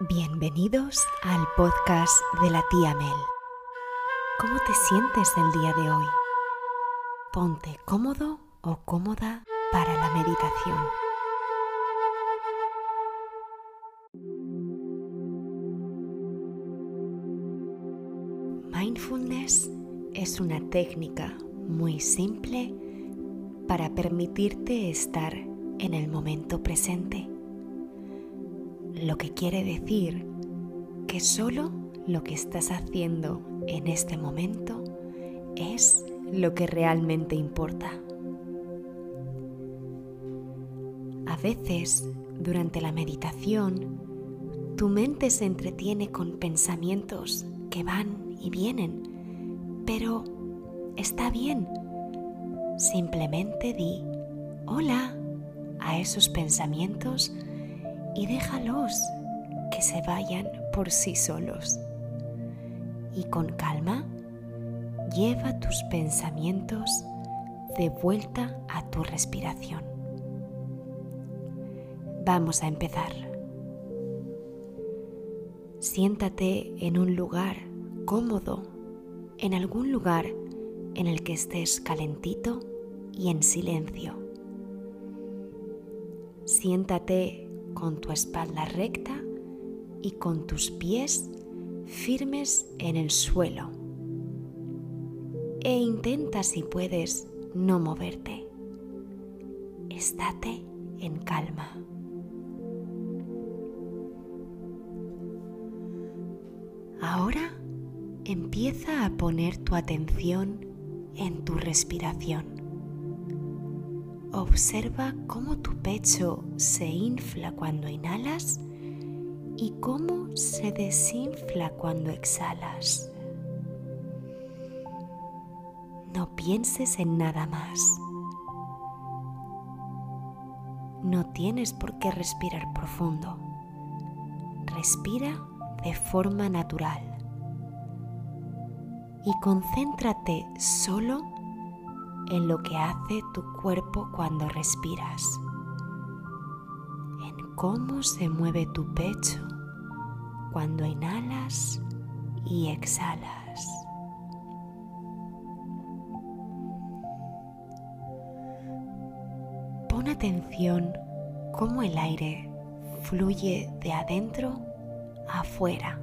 Bienvenidos al podcast de la tía Mel. ¿Cómo te sientes el día de hoy? Ponte cómodo o cómoda para la meditación. Mindfulness es una técnica muy simple para permitirte estar en el momento presente lo que quiere decir que solo lo que estás haciendo en este momento es lo que realmente importa. A veces, durante la meditación, tu mente se entretiene con pensamientos que van y vienen, pero está bien. Simplemente di hola a esos pensamientos y déjalos que se vayan por sí solos. Y con calma, lleva tus pensamientos de vuelta a tu respiración. Vamos a empezar. Siéntate en un lugar cómodo, en algún lugar en el que estés calentito y en silencio. Siéntate con tu espalda recta y con tus pies firmes en el suelo. E intenta si puedes no moverte. Estate en calma. Ahora empieza a poner tu atención en tu respiración. Observa cómo tu pecho se infla cuando inhalas y cómo se desinfla cuando exhalas. No pienses en nada más. No tienes por qué respirar profundo. Respira de forma natural. Y concéntrate solo en lo que hace tu cuerpo cuando respiras, en cómo se mueve tu pecho cuando inhalas y exhalas. Pon atención cómo el aire fluye de adentro afuera.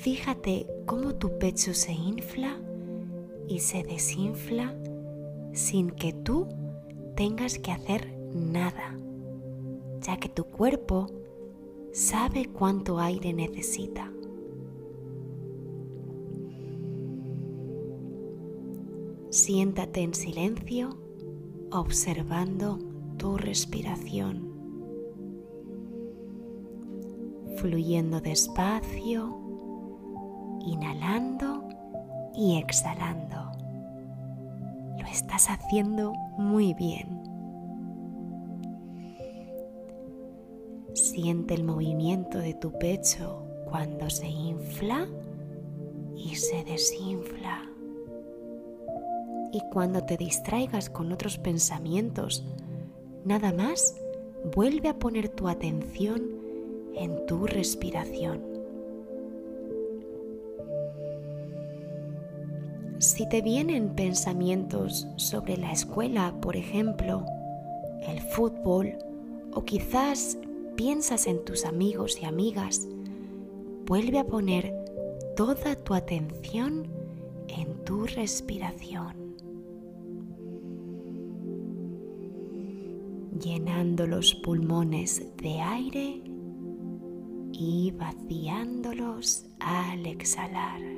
Fíjate cómo tu pecho se infla y se desinfla sin que tú tengas que hacer nada, ya que tu cuerpo sabe cuánto aire necesita. Siéntate en silencio observando tu respiración, fluyendo despacio, inhalando y exhalando. Estás haciendo muy bien. Siente el movimiento de tu pecho cuando se infla y se desinfla. Y cuando te distraigas con otros pensamientos, nada más, vuelve a poner tu atención en tu respiración. Si te vienen pensamientos sobre la escuela, por ejemplo, el fútbol, o quizás piensas en tus amigos y amigas, vuelve a poner toda tu atención en tu respiración. Llenando los pulmones de aire y vaciándolos al exhalar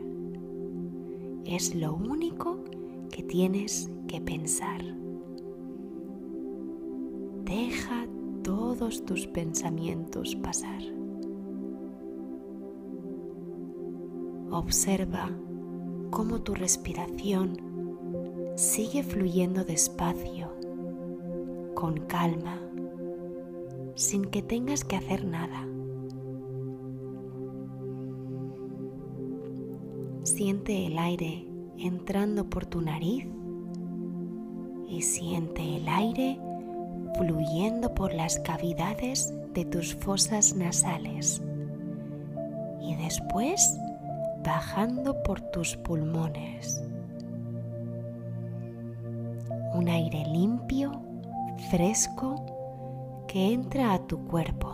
es lo único que tienes que pensar. Deja todos tus pensamientos pasar. Observa cómo tu respiración sigue fluyendo despacio, con calma, sin que tengas que hacer nada. Siente el aire entrando por tu nariz y siente el aire fluyendo por las cavidades de tus fosas nasales y después bajando por tus pulmones. Un aire limpio, fresco, que entra a tu cuerpo.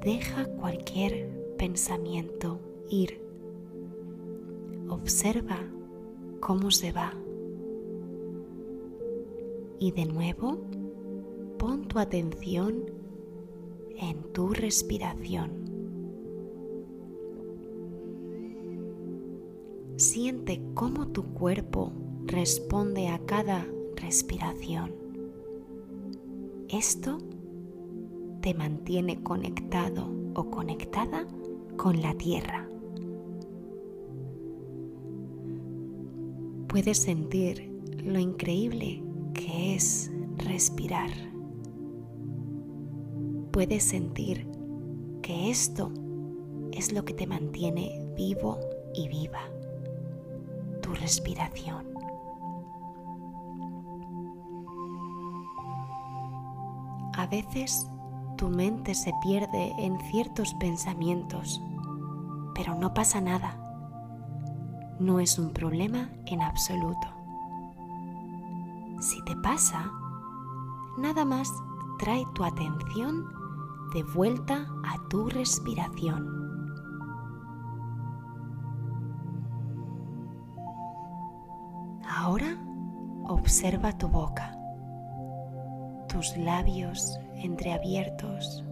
Deja cualquier pensamiento ir. Observa cómo se va. Y de nuevo, pon tu atención en tu respiración. Siente cómo tu cuerpo responde a cada respiración. Esto te mantiene conectado o conectada con la tierra. Puedes sentir lo increíble que es respirar. Puedes sentir que esto es lo que te mantiene vivo y viva, tu respiración. A veces tu mente se pierde en ciertos pensamientos, pero no pasa nada. No es un problema en absoluto. Si te pasa, nada más trae tu atención de vuelta a tu respiración. Ahora observa tu boca, tus labios entreabiertos.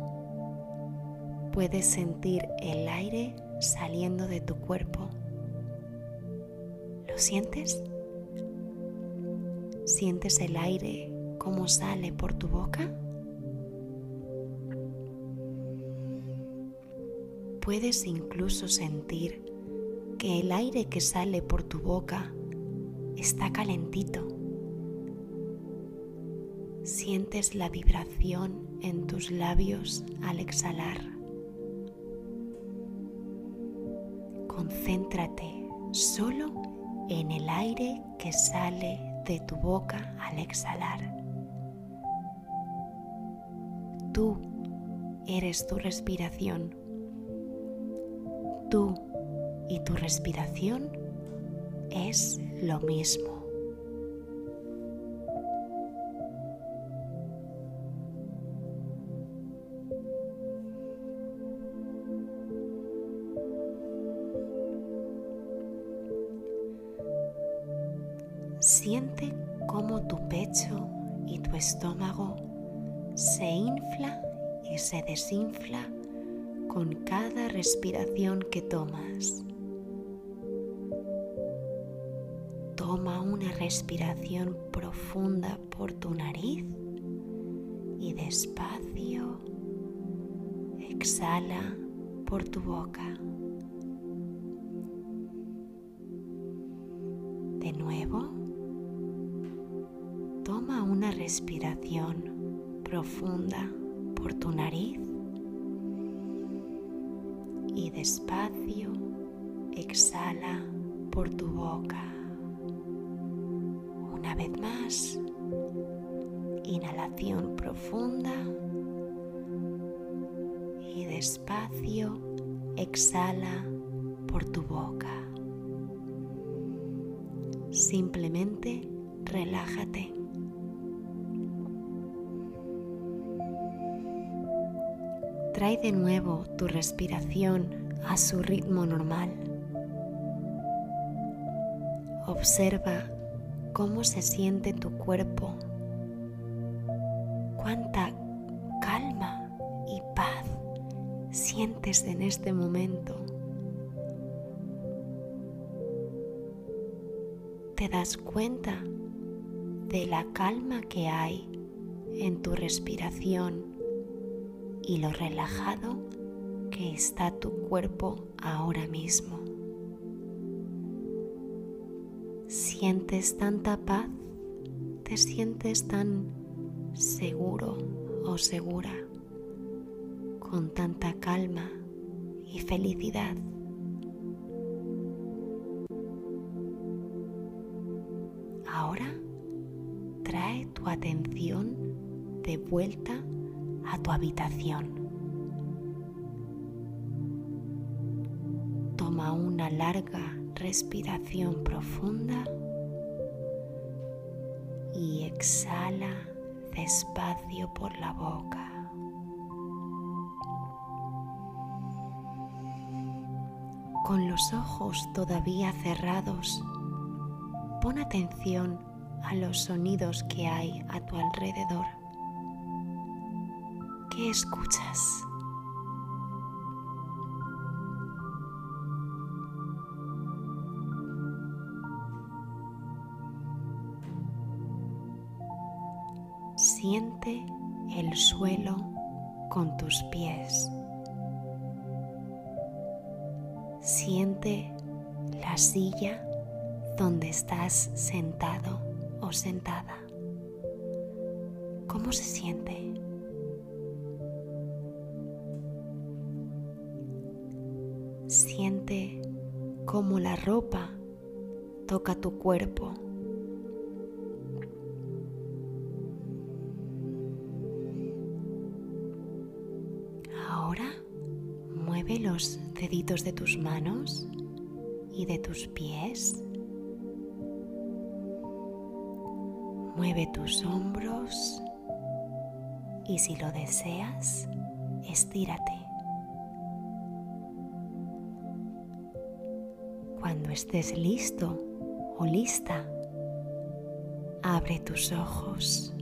Puedes sentir el aire saliendo de tu cuerpo. ¿Lo sientes? ¿Sientes el aire como sale por tu boca? Puedes incluso sentir que el aire que sale por tu boca está calentito. Sientes la vibración en tus labios al exhalar. Concéntrate solo en el aire que sale de tu boca al exhalar. Tú eres tu respiración. Tú y tu respiración es lo mismo. Siente cómo tu pecho y tu estómago se infla y se desinfla con cada respiración que tomas. Toma una respiración profunda por tu nariz y despacio exhala por tu boca. De nuevo, respiración profunda por tu nariz y despacio exhala por tu boca. Una vez más, inhalación profunda y despacio exhala por tu boca. Simplemente relájate. Trae de nuevo tu respiración a su ritmo normal. Observa cómo se siente tu cuerpo, cuánta calma y paz sientes en este momento. Te das cuenta de la calma que hay en tu respiración y lo relajado que está tu cuerpo ahora mismo. Sientes tanta paz, te sientes tan seguro o segura, con tanta calma y felicidad. Ahora trae tu atención de vuelta a tu habitación. Toma una larga respiración profunda y exhala despacio por la boca. Con los ojos todavía cerrados, pon atención a los sonidos que hay a tu alrededor. ¿Qué escuchas? Siente el suelo con tus pies. Siente la silla donde estás sentado o sentada. ¿Cómo se siente? Siente la ropa toca tu cuerpo los deditos de tus manos y de tus pies. Mueve tus hombros y si lo deseas, estírate. Estés listo o lista, abre tus ojos.